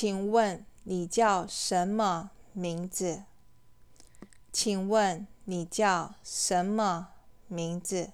请问你叫什么名字？请问你叫什么名字？